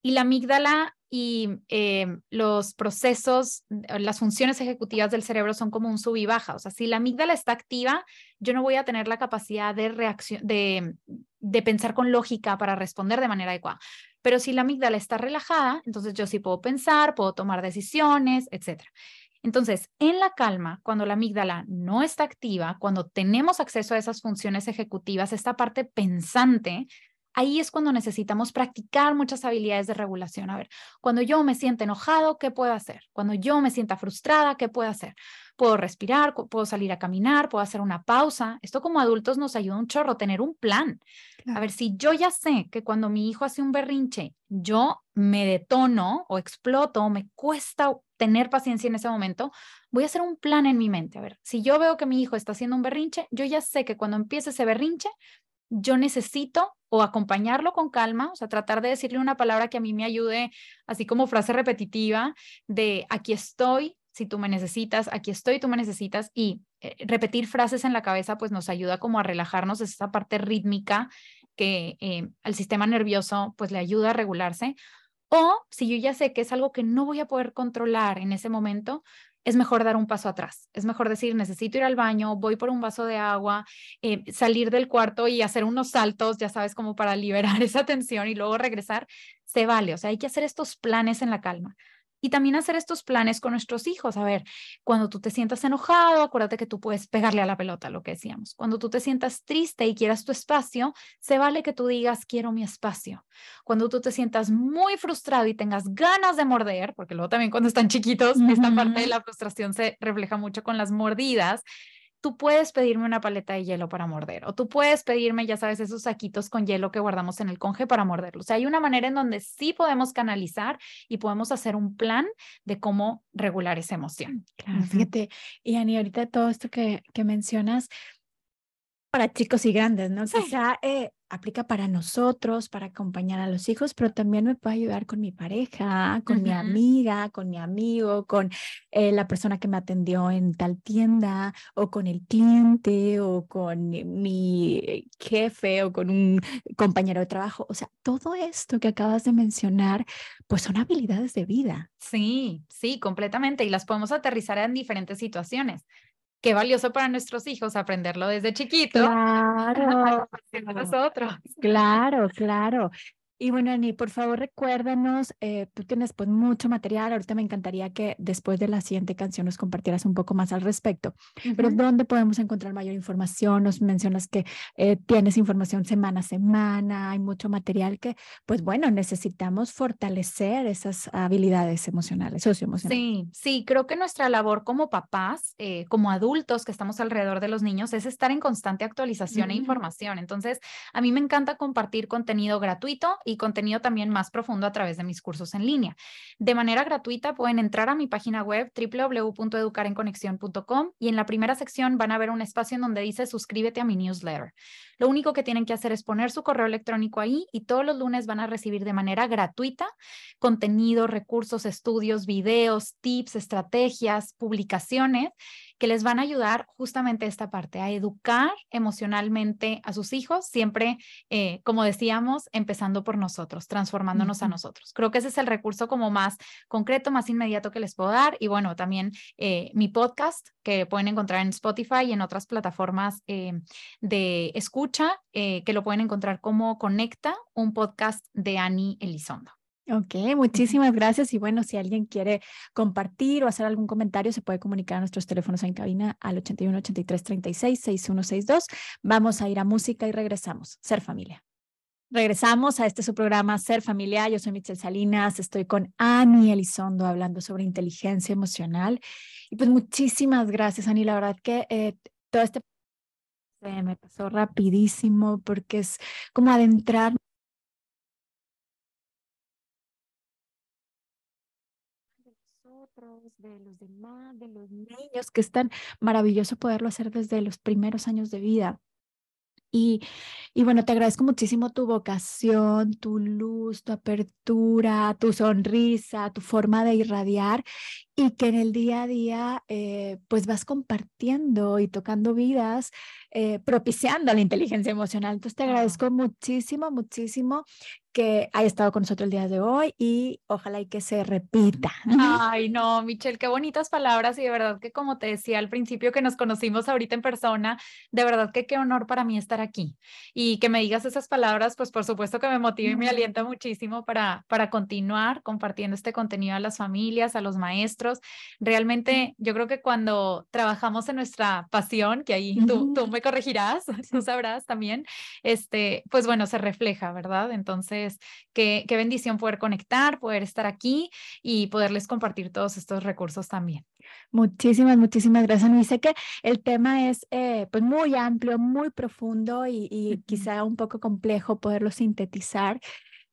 Y la amígdala y eh, los procesos, las funciones ejecutivas del cerebro son como un sub y baja. O sea, si la amígdala está activa, yo no voy a tener la capacidad de reacción, de, de pensar con lógica para responder de manera adecuada. Pero si la amígdala está relajada, entonces yo sí puedo pensar, puedo tomar decisiones, etc. Entonces, en la calma, cuando la amígdala no está activa, cuando tenemos acceso a esas funciones ejecutivas, esta parte pensante, ahí es cuando necesitamos practicar muchas habilidades de regulación. A ver, cuando yo me siento enojado, ¿qué puedo hacer? Cuando yo me sienta frustrada, ¿qué puedo hacer? Puedo respirar, puedo salir a caminar, puedo hacer una pausa. Esto como adultos nos ayuda un chorro, tener un plan. A ver, si yo ya sé que cuando mi hijo hace un berrinche, yo me detono o exploto, o me cuesta tener paciencia en ese momento, voy a hacer un plan en mi mente. A ver, si yo veo que mi hijo está haciendo un berrinche, yo ya sé que cuando empiece ese berrinche, yo necesito o acompañarlo con calma, o sea, tratar de decirle una palabra que a mí me ayude, así como frase repetitiva de aquí estoy, si tú me necesitas, aquí estoy, tú me necesitas, y eh, repetir frases en la cabeza, pues nos ayuda como a relajarnos, es esa parte rítmica que eh, al sistema nervioso, pues le ayuda a regularse. O si yo ya sé que es algo que no voy a poder controlar en ese momento, es mejor dar un paso atrás. Es mejor decir, necesito ir al baño, voy por un vaso de agua, eh, salir del cuarto y hacer unos saltos, ya sabes, como para liberar esa tensión y luego regresar. Se vale, o sea, hay que hacer estos planes en la calma. Y también hacer estos planes con nuestros hijos. A ver, cuando tú te sientas enojado, acuérdate que tú puedes pegarle a la pelota, lo que decíamos. Cuando tú te sientas triste y quieras tu espacio, se vale que tú digas, quiero mi espacio. Cuando tú te sientas muy frustrado y tengas ganas de morder, porque luego también cuando están chiquitos, esta parte de la frustración se refleja mucho con las mordidas, tú puedes pedirme una paleta de hielo para morder o tú puedes pedirme, ya sabes, esos saquitos con hielo que guardamos en el conge para morderlos. O sea, hay una manera en donde sí podemos canalizar y podemos hacer un plan de cómo regular esa emoción. Claro, fíjate, y Ani, ahorita todo esto que, que mencionas, para chicos y grandes, ¿no? Sí. Quizá eh, aplica para nosotros, para acompañar a los hijos, pero también me puede ayudar con mi pareja, con mi amiga, con mi amigo, con eh, la persona que me atendió en tal tienda, o con el cliente, o con mi jefe, o con un compañero de trabajo. O sea, todo esto que acabas de mencionar, pues son habilidades de vida. Sí, sí, completamente. Y las podemos aterrizar en diferentes situaciones qué valioso para nuestros hijos aprenderlo desde chiquito. Claro. nosotros. Claro, claro. Y bueno, Ani, por favor recuérdanos, eh, tú tienes pues mucho material, ahorita me encantaría que después de la siguiente canción nos compartieras un poco más al respecto, pero ¿dónde podemos encontrar mayor información? Nos mencionas que eh, tienes información semana a semana, hay mucho material que pues bueno, necesitamos fortalecer esas habilidades emocionales, socioemocionales. Sí, sí, creo que nuestra labor como papás, eh, como adultos que estamos alrededor de los niños, es estar en constante actualización e información. Entonces, a mí me encanta compartir contenido gratuito y contenido también más profundo a través de mis cursos en línea. De manera gratuita pueden entrar a mi página web www.educarenconexión.com y en la primera sección van a ver un espacio en donde dice suscríbete a mi newsletter. Lo único que tienen que hacer es poner su correo electrónico ahí y todos los lunes van a recibir de manera gratuita contenido, recursos, estudios, videos, tips, estrategias, publicaciones que les van a ayudar justamente esta parte, a educar emocionalmente a sus hijos, siempre, eh, como decíamos, empezando por nosotros, transformándonos a nosotros. Creo que ese es el recurso como más concreto, más inmediato que les puedo dar. Y bueno, también eh, mi podcast que pueden encontrar en Spotify y en otras plataformas eh, de escucha, que lo pueden encontrar como Conecta, un podcast de Annie Elizondo. Ok, muchísimas gracias. Y bueno, si alguien quiere compartir o hacer algún comentario, se puede comunicar a nuestros teléfonos en cabina al 81 83 36 6162. Vamos a ir a música y regresamos. Ser familia. Regresamos a este su programa Ser Familia. Yo soy Michelle Salinas, estoy con Ani Elizondo hablando sobre inteligencia emocional. Y pues muchísimas gracias, Ani. La verdad que eh, todo este me pasó rapidísimo porque es como adentrar de los demás, de los niños, que es tan maravilloso poderlo hacer desde los primeros años de vida. Y, y, bueno, te agradezco muchísimo tu vocación, tu luz, tu apertura, tu sonrisa, tu forma de irradiar y que en el día a día eh, pues vas compartiendo y tocando vidas, eh, propiciando la inteligencia emocional. Entonces te agradezco muchísimo, muchísimo que haya estado con nosotros el día de hoy y ojalá y que se repita. Ay, no, Michelle, qué bonitas palabras y de verdad que como te decía al principio que nos conocimos ahorita en persona, de verdad que qué honor para mí estar aquí y que me digas esas palabras, pues por supuesto que me motiva y me alienta muchísimo para, para continuar compartiendo este contenido a las familias, a los maestros Realmente yo creo que cuando trabajamos en nuestra pasión, que ahí tú, tú me corregirás, tú sabrás también, este, pues bueno, se refleja, ¿verdad? Entonces, qué, qué bendición poder conectar, poder estar aquí y poderles compartir todos estos recursos también. Muchísimas, muchísimas gracias. Y sé que el tema es eh, pues muy amplio, muy profundo y, y quizá un poco complejo poderlo sintetizar.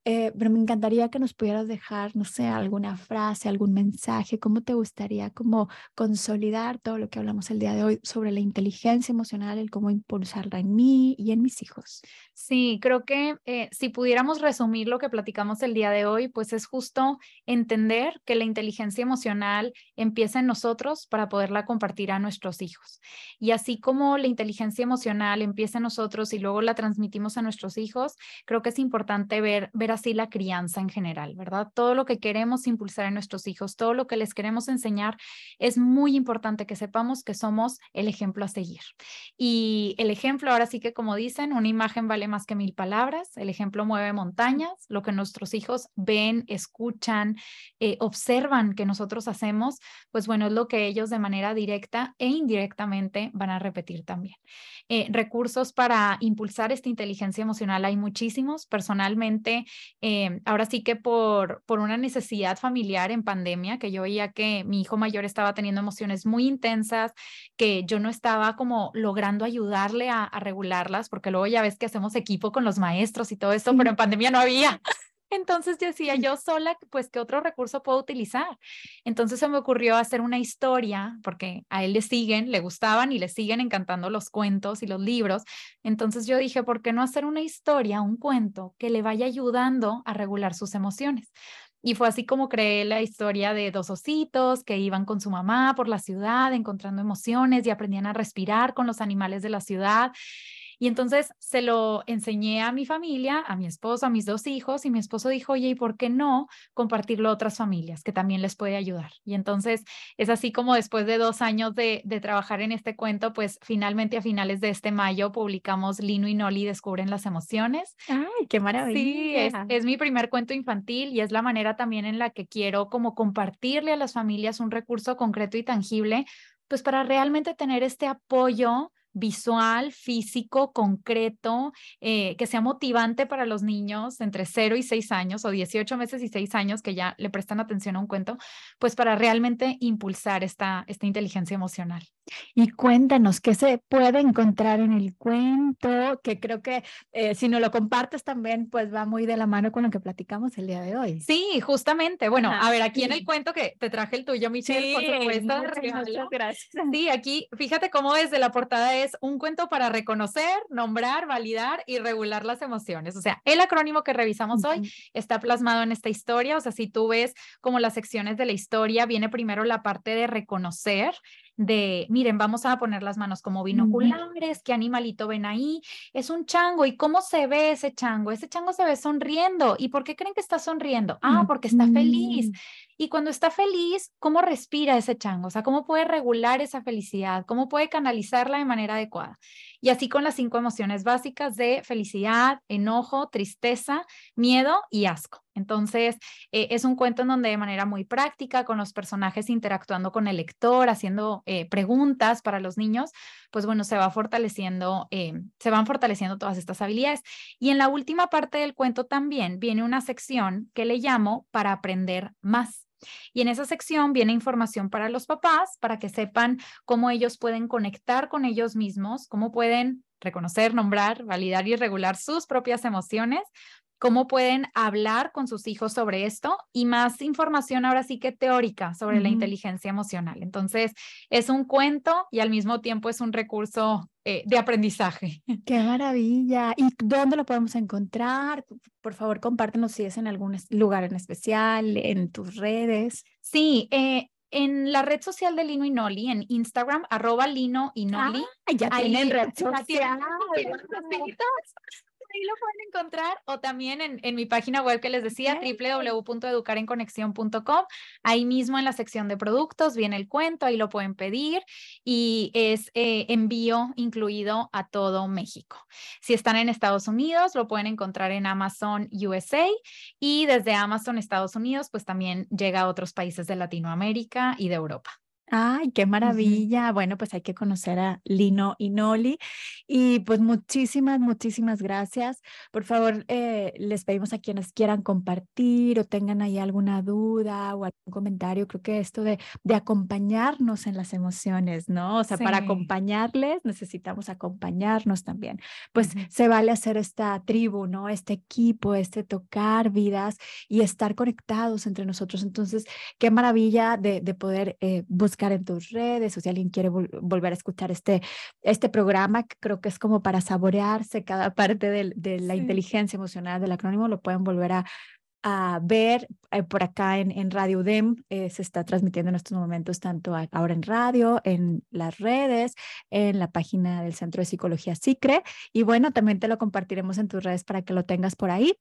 Eh, pero me encantaría que nos pudieras dejar, no sé, alguna frase, algún mensaje, cómo te gustaría como consolidar todo lo que hablamos el día de hoy sobre la inteligencia emocional, el cómo impulsarla en mí y en mis hijos. Sí, creo que eh, si pudiéramos resumir lo que platicamos el día de hoy, pues es justo entender que la inteligencia emocional empieza en nosotros para poderla compartir a nuestros hijos. Y así como la inteligencia emocional empieza en nosotros y luego la transmitimos a nuestros hijos, creo que es importante ver, ver así la crianza en general, ¿verdad? Todo lo que queremos impulsar en nuestros hijos, todo lo que les queremos enseñar, es muy importante que sepamos que somos el ejemplo a seguir. Y el ejemplo, ahora sí que como dicen, una imagen vale más que mil palabras, el ejemplo mueve montañas, lo que nuestros hijos ven, escuchan, eh, observan que nosotros hacemos, pues bueno, es lo que ellos de manera directa e indirectamente van a repetir también. Eh, recursos para impulsar esta inteligencia emocional hay muchísimos. Personalmente, eh, ahora sí que por, por una necesidad familiar en pandemia, que yo veía que mi hijo mayor estaba teniendo emociones muy intensas, que yo no estaba como logrando ayudarle a, a regularlas, porque luego ya ves que hacemos equipo con los maestros y todo eso, pero en pandemia no había. Entonces decía, yo sola, pues, ¿qué otro recurso puedo utilizar? Entonces se me ocurrió hacer una historia, porque a él le siguen, le gustaban y le siguen encantando los cuentos y los libros. Entonces yo dije, ¿por qué no hacer una historia, un cuento que le vaya ayudando a regular sus emociones? Y fue así como creé la historia de dos ositos que iban con su mamá por la ciudad, encontrando emociones y aprendían a respirar con los animales de la ciudad. Y entonces se lo enseñé a mi familia, a mi esposo, a mis dos hijos, y mi esposo dijo, oye, ¿y por qué no compartirlo a otras familias que también les puede ayudar? Y entonces es así como después de dos años de, de trabajar en este cuento, pues finalmente a finales de este mayo publicamos Lino y Noli descubren las emociones. ¡Ay, qué maravilla! Sí, es, es mi primer cuento infantil y es la manera también en la que quiero como compartirle a las familias un recurso concreto y tangible, pues para realmente tener este apoyo visual, físico, concreto, eh, que sea motivante para los niños entre 0 y 6 años o 18 meses y 6 años que ya le prestan atención a un cuento, pues para realmente impulsar esta, esta inteligencia emocional. Y cuéntanos qué se puede encontrar en el cuento, que creo que eh, si no lo compartes también, pues va muy de la mano con lo que platicamos el día de hoy. Sí, justamente. Bueno, a ver, aquí en el cuento que te traje el tuyo, Michelle, por supuesto. Muchas gracias. Sí, aquí, fíjate cómo desde la portada es un cuento para reconocer, nombrar, validar y regular las emociones. O sea, el acrónimo que revisamos hoy está plasmado en esta historia. O sea, si tú ves como las secciones de la historia, viene primero la parte de reconocer de, miren, vamos a poner las manos como binoculares, ¿qué animalito ven ahí? Es un chango, ¿y cómo se ve ese chango? Ese chango se ve sonriendo, ¿y por qué creen que está sonriendo? Ah, porque está feliz. Y cuando está feliz, ¿cómo respira ese chango? O sea, ¿cómo puede regular esa felicidad? ¿Cómo puede canalizarla de manera adecuada? Y así con las cinco emociones básicas de felicidad, enojo, tristeza, miedo y asco. Entonces, eh, es un cuento en donde de manera muy práctica, con los personajes interactuando con el lector, haciendo eh, preguntas para los niños, pues bueno, se va fortaleciendo, eh, se van fortaleciendo todas estas habilidades. Y en la última parte del cuento también viene una sección que le llamo para aprender más. Y en esa sección viene información para los papás, para que sepan cómo ellos pueden conectar con ellos mismos, cómo pueden reconocer, nombrar, validar y regular sus propias emociones cómo pueden hablar con sus hijos sobre esto y más información ahora sí que teórica sobre la inteligencia emocional. Entonces, es un cuento y al mismo tiempo es un recurso eh, de aprendizaje. Qué maravilla. ¿Y dónde lo podemos encontrar? Por favor, compártenos si es en algún lugar en especial, en tus redes. Sí, eh, en la red social de Lino y Noli, en Instagram, arroba Lino y Noli. Ah, ya tienen red social ahí lo pueden encontrar o también en, en mi página web que les decía, www.educarenconexión.com. Ahí mismo en la sección de productos viene el cuento, ahí lo pueden pedir y es eh, envío incluido a todo México. Si están en Estados Unidos, lo pueden encontrar en Amazon USA y desde Amazon Estados Unidos, pues también llega a otros países de Latinoamérica y de Europa. Ay, qué maravilla. Bueno, pues hay que conocer a Lino y Noli. Y pues muchísimas, muchísimas gracias. Por favor, eh, les pedimos a quienes quieran compartir o tengan ahí alguna duda o algún comentario. Creo que esto de, de acompañarnos en las emociones, ¿no? O sea, para acompañarles necesitamos acompañarnos también. Pues se vale hacer esta tribu, ¿no? Este equipo, este tocar vidas y estar conectados entre nosotros. Entonces, qué maravilla de, de poder eh, buscar buscar en tus redes o si alguien quiere volver a escuchar este, este programa, que creo que es como para saborearse cada parte de, de la inteligencia emocional del acrónimo, lo pueden volver a, a ver eh, por acá en, en Radio UDEM. Eh, se está transmitiendo en estos momentos tanto ahora en radio, en las redes, en la página del Centro de Psicología SICRE. Y bueno, también te lo compartiremos en tus redes para que lo tengas por ahí.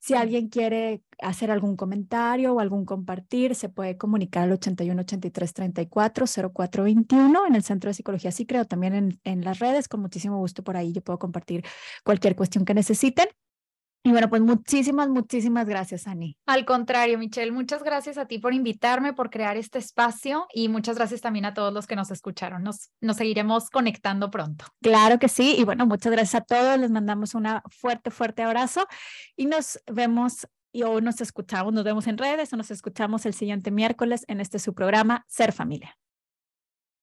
Si alguien quiere hacer algún comentario o algún compartir, se puede comunicar al 81 83 34 0421 en el Centro de Psicología SICRE o también en, en las redes. Con muchísimo gusto por ahí yo puedo compartir cualquier cuestión que necesiten. Y bueno, pues muchísimas, muchísimas gracias, Ani. Al contrario, Michelle, muchas gracias a ti por invitarme, por crear este espacio y muchas gracias también a todos los que nos escucharon. Nos, nos seguiremos conectando pronto. Claro que sí. Y bueno, muchas gracias a todos. Les mandamos un fuerte, fuerte abrazo y nos vemos y o nos escuchamos, nos vemos en redes o nos escuchamos el siguiente miércoles en este su programa Ser Familia.